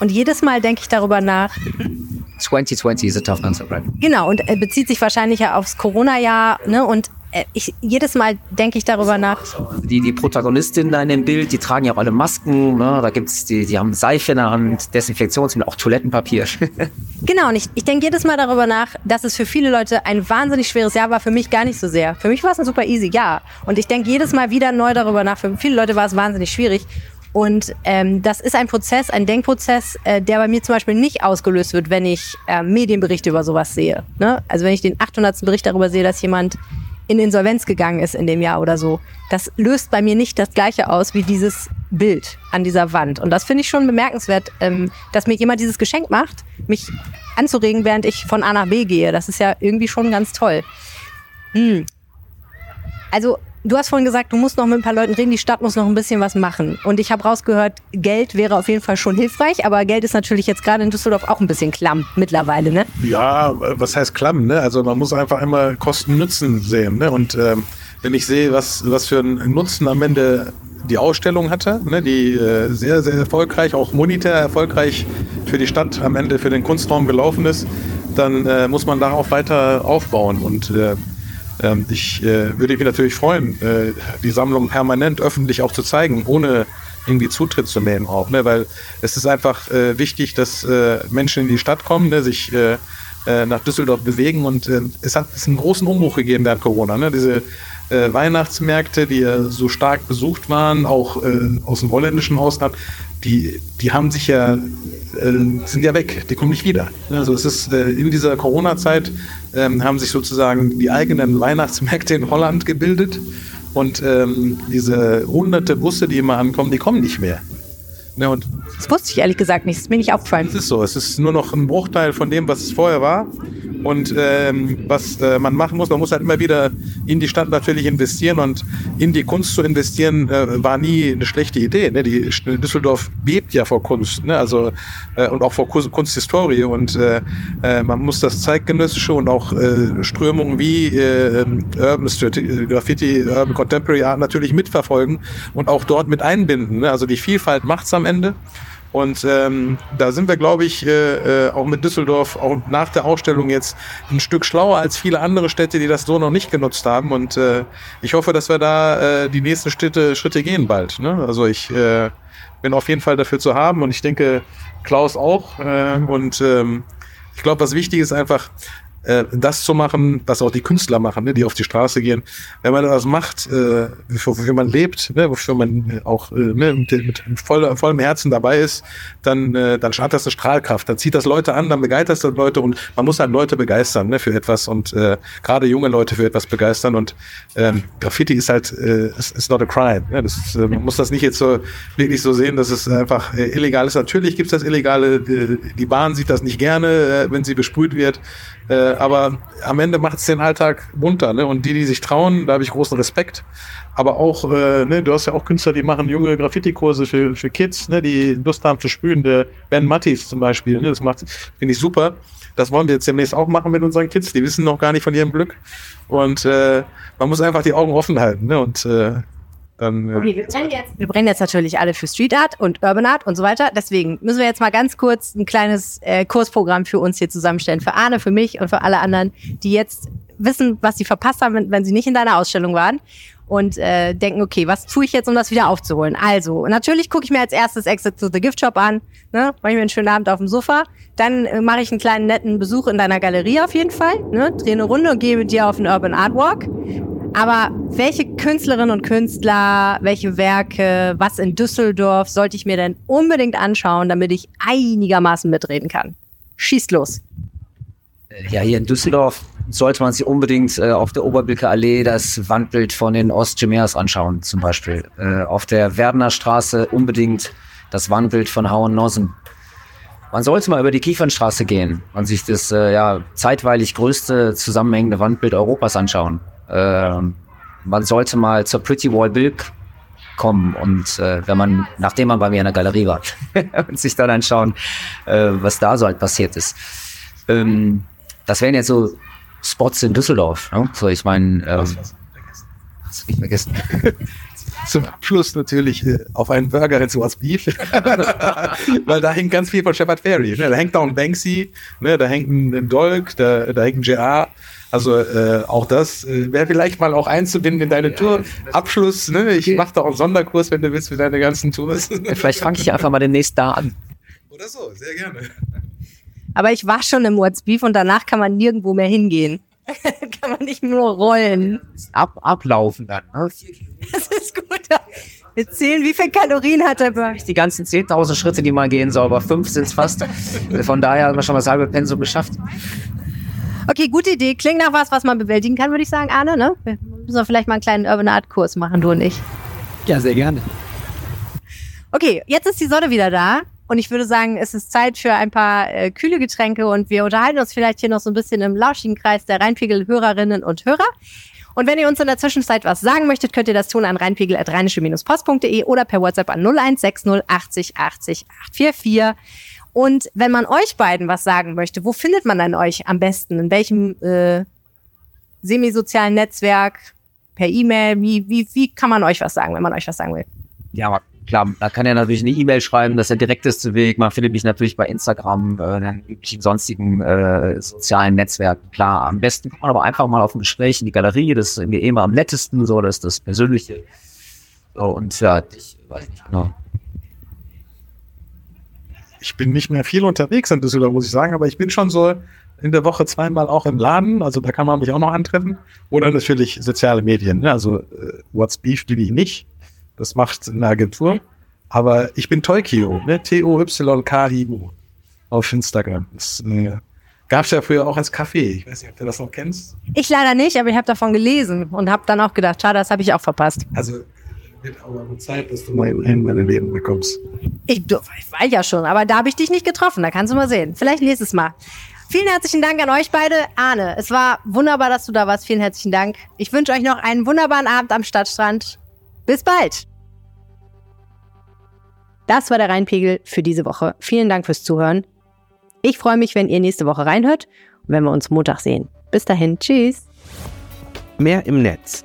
Und jedes Mal denke ich darüber nach. 2020 is a tough nut to crack. Genau, und bezieht sich wahrscheinlich ja aufs Corona-Jahr. Ne? Und ich, jedes Mal denke ich darüber nach. Die, die Protagonistinnen da in dem Bild, die tragen ja auch alle Masken. Ne? Da gibt's die, die haben Seife in der Hand, Desinfektionsmittel, auch Toilettenpapier. (laughs) genau, und ich, ich denke jedes Mal darüber nach, dass es für viele Leute ein wahnsinnig schweres Jahr war. Für mich gar nicht so sehr. Für mich war es ein super easy Jahr. Und ich denke jedes Mal wieder neu darüber nach. Für viele Leute war es wahnsinnig schwierig. Und ähm, das ist ein Prozess, ein Denkprozess, äh, der bei mir zum Beispiel nicht ausgelöst wird, wenn ich äh, Medienberichte über sowas sehe. Ne? Also wenn ich den 800. Bericht darüber sehe, dass jemand in Insolvenz gegangen ist in dem Jahr oder so. Das löst bei mir nicht das Gleiche aus wie dieses Bild an dieser Wand. Und das finde ich schon bemerkenswert, ähm, dass mir jemand dieses Geschenk macht, mich anzuregen, während ich von A nach B gehe. Das ist ja irgendwie schon ganz toll. Hm. Also Du hast vorhin gesagt, du musst noch mit ein paar Leuten reden, die Stadt muss noch ein bisschen was machen. Und ich habe rausgehört, Geld wäre auf jeden Fall schon hilfreich, aber Geld ist natürlich jetzt gerade in Düsseldorf auch ein bisschen klamm mittlerweile, ne? Ja, was heißt klamm, ne? Also man muss einfach einmal Kosten-Nutzen sehen, ne? Und ähm, wenn ich sehe, was, was für einen Nutzen am Ende die Ausstellung hatte, ne, die äh, sehr, sehr erfolgreich, auch monetär erfolgreich für die Stadt am Ende für den Kunstraum gelaufen ist, dann äh, muss man darauf weiter aufbauen. Und äh, ähm, ich äh, würde mich natürlich freuen, äh, die Sammlung permanent öffentlich auch zu zeigen, ohne irgendwie Zutritt zu nehmen auch, ne? weil es ist einfach äh, wichtig, dass äh, Menschen in die Stadt kommen, ne? sich äh, äh nach Düsseldorf bewegen und es hat es einen großen Umbruch gegeben während Corona. Ne? Diese Weihnachtsmärkte, die so stark besucht waren, auch aus dem holländischen Ausland, die, die haben sich ja, äh, sind ja weg, die kommen nicht wieder. Also es ist äh, in dieser Corona-Zeit ähm, haben sich sozusagen die eigenen Weihnachtsmärkte in Holland gebildet und ähm, diese hunderte Busse, die immer ankommen, die kommen nicht mehr. Ja, und das wusste ich ehrlich gesagt nicht, das ist mir nicht aufgefallen. Es ist so, es ist nur noch ein Bruchteil von dem, was es vorher war. Und ähm, was äh, man machen muss, man muss halt immer wieder in die Stadt natürlich investieren und in die Kunst zu investieren, äh, war nie eine schlechte Idee. Ne? Die Düsseldorf bebt ja vor Kunst, ne? also äh, und auch vor Kunsthistorie und äh, äh, man muss das zeitgenössische und auch äh, Strömungen wie Urban Graffiti, Urban Contemporary Art natürlich mitverfolgen und auch dort mit einbinden. Ne? Also die Vielfalt macht's am Ende. Und ähm, da sind wir, glaube ich, äh, äh, auch mit Düsseldorf, auch nach der Ausstellung jetzt ein Stück schlauer als viele andere Städte, die das so noch nicht genutzt haben. Und äh, ich hoffe, dass wir da äh, die nächsten Schritte, Schritte gehen bald. Ne? Also ich äh, bin auf jeden Fall dafür zu haben und ich denke, Klaus auch. Äh, und ähm, ich glaube, was wichtig ist einfach, äh, das zu machen, was auch die Künstler machen, ne, die auf die Straße gehen. Wenn man das macht, äh, wofür man lebt, ne, wofür man auch äh, ne, mit, mit voll, vollem Herzen dabei ist, dann, äh, dann hat das eine Strahlkraft. Dann zieht das Leute an, dann begeistert das Leute und man muss halt Leute begeistern ne, für etwas und äh, gerade junge Leute für etwas begeistern. Und ähm, Graffiti ist halt, äh, ist not a crime. Ne? Das ist, äh, man muss das nicht jetzt so wirklich so sehen, dass es einfach äh, illegal ist. Natürlich gibt es das Illegale, die, die Bahn sieht das nicht gerne, äh, wenn sie besprüht wird. Äh, aber am Ende macht es den Alltag bunter. Ne? Und die, die sich trauen, da habe ich großen Respekt. Aber auch, äh, ne, du hast ja auch Künstler, die machen junge Graffiti-Kurse für, für Kids, ne, die Lust haben zu spülen. Der Ben Mattis zum Beispiel, ne, das macht, finde ich super. Das wollen wir jetzt demnächst auch machen mit unseren Kids. Die wissen noch gar nicht von ihrem Glück. Und äh, man muss einfach die Augen offen halten. Ne? Und äh, dann, okay, wir brennen, jetzt, wir brennen jetzt natürlich alle für Street Art und Urban Art und so weiter. Deswegen müssen wir jetzt mal ganz kurz ein kleines äh, Kursprogramm für uns hier zusammenstellen. Für Arne, für mich und für alle anderen, die jetzt wissen, was sie verpasst haben, wenn, wenn sie nicht in deiner Ausstellung waren und äh, denken, okay, was tue ich jetzt, um das wieder aufzuholen? Also, natürlich gucke ich mir als erstes Exit to the Gift Shop an, ne? mache ich mir einen schönen Abend auf dem Sofa, dann äh, mache ich einen kleinen netten Besuch in deiner Galerie auf jeden Fall, ne? drehe eine Runde und gehe mit dir auf einen Urban Art Walk aber welche Künstlerinnen und Künstler, welche Werke, was in Düsseldorf sollte ich mir denn unbedingt anschauen, damit ich einigermaßen mitreden kann? Schießt los. Ja, hier in Düsseldorf sollte man sich unbedingt äh, auf der Oberbilker Allee das Wandbild von den Ostgemeers anschauen, zum Beispiel. Äh, auf der Werdener Straße unbedingt das Wandbild von Hauen Nossen. Man sollte mal über die Kiefernstraße gehen und sich das äh, ja zeitweilig größte zusammenhängende Wandbild Europas anschauen. Äh, man sollte mal zur Pretty Wall Bilk kommen und äh, wenn man, nachdem man bei mir in der Galerie war, (laughs) und sich dann anschauen, äh, was da so halt passiert ist. Ähm, das wären jetzt so Spots in Düsseldorf. Ne? So, ich meine, ähm, was hab ich vergessen? (laughs) Zum Abschluss natürlich äh, auf einen Burger in sowas Beef. (laughs) Weil da hängt ganz viel von Shepard Ferry. Ne? Da hängt da ein Banksy, ne? da hängt ein Dolk, da, da hängt ein JR. Also äh, auch das äh, wäre vielleicht mal auch einzubinden in deine Tour. Abschluss, ne? Ich mache da auch einen Sonderkurs, wenn du willst, für deine ganzen Tours. vielleicht fange ich einfach mal demnächst da an. Oder so, sehr gerne. Aber ich war schon im What's Beef und danach kann man nirgendwo mehr hingehen. (laughs) kann man nicht nur rollen. Ab, ablaufen dann. Ne? Das ist gut. Wir zählen, wie viel Kalorien hat der Burger? Die ganzen 10.000 Schritte, die man gehen soll, aber fünf sind es fast. Von daher haben wir schon das halbe Pensum geschafft. Okay, gute Idee. Klingt nach was, was man bewältigen kann, würde ich sagen, Arne. Ne? Wir müssen vielleicht mal einen kleinen Urban Art Kurs machen, du und ich. Ja, sehr gerne. Okay, jetzt ist die Sonne wieder da. Und ich würde sagen, es ist Zeit für ein paar äh, kühle Getränke und wir unterhalten uns vielleicht hier noch so ein bisschen im lauschigen Kreis der Rheinpegel-Hörerinnen und Hörer. Und wenn ihr uns in der Zwischenzeit was sagen möchtet, könnt ihr das tun an rheinpegel.rheinische-post.de oder per WhatsApp an 0160 80 80 844. Und wenn man euch beiden was sagen möchte, wo findet man dann euch am besten? In welchem äh, semisozialen Netzwerk? per E-Mail? Wie, wie, wie kann man euch was sagen, wenn man euch was sagen will? Ja, klar, man kann ja natürlich eine E-Mail schreiben, das ist der direkteste Weg. Man findet mich natürlich bei Instagram, äh, üblichen sonstigen äh, sozialen Netzwerken. Klar, am besten kommt man aber einfach mal auf ein Gespräch in die Galerie, das ist irgendwie immer am nettesten, so, das ist das Persönliche. So, und ja, ich weiß nicht genau. Ich bin nicht mehr viel unterwegs in Düsseldorf, muss ich sagen, aber ich bin schon so in der Woche zweimal auch im Laden, also da kann man mich auch noch antreffen. Oder natürlich soziale Medien, ne? also äh, What's Beef bin ich nicht. Das macht eine Agentur. Aber ich bin Toykio, ne? T-O-Y-K-I-O auf Instagram. Das äh, gab es ja früher auch als Café. Ich weiß nicht, ob du das noch kennst. Ich leider nicht, aber ich habe davon gelesen und habe dann auch gedacht, schade, das habe ich auch verpasst. Also wird aber eine Zeit, dass du mal in meine Leben bekommst. Ich, ich weiß ja schon, aber da habe ich dich nicht getroffen. Da kannst du mal sehen. Vielleicht nächstes Mal. Vielen herzlichen Dank an euch beide. Arne, es war wunderbar, dass du da warst. Vielen herzlichen Dank. Ich wünsche euch noch einen wunderbaren Abend am Stadtstrand. Bis bald. Das war der Rheinpegel für diese Woche. Vielen Dank fürs Zuhören. Ich freue mich, wenn ihr nächste Woche reinhört und wenn wir uns Montag sehen. Bis dahin. Tschüss. Mehr im Netz.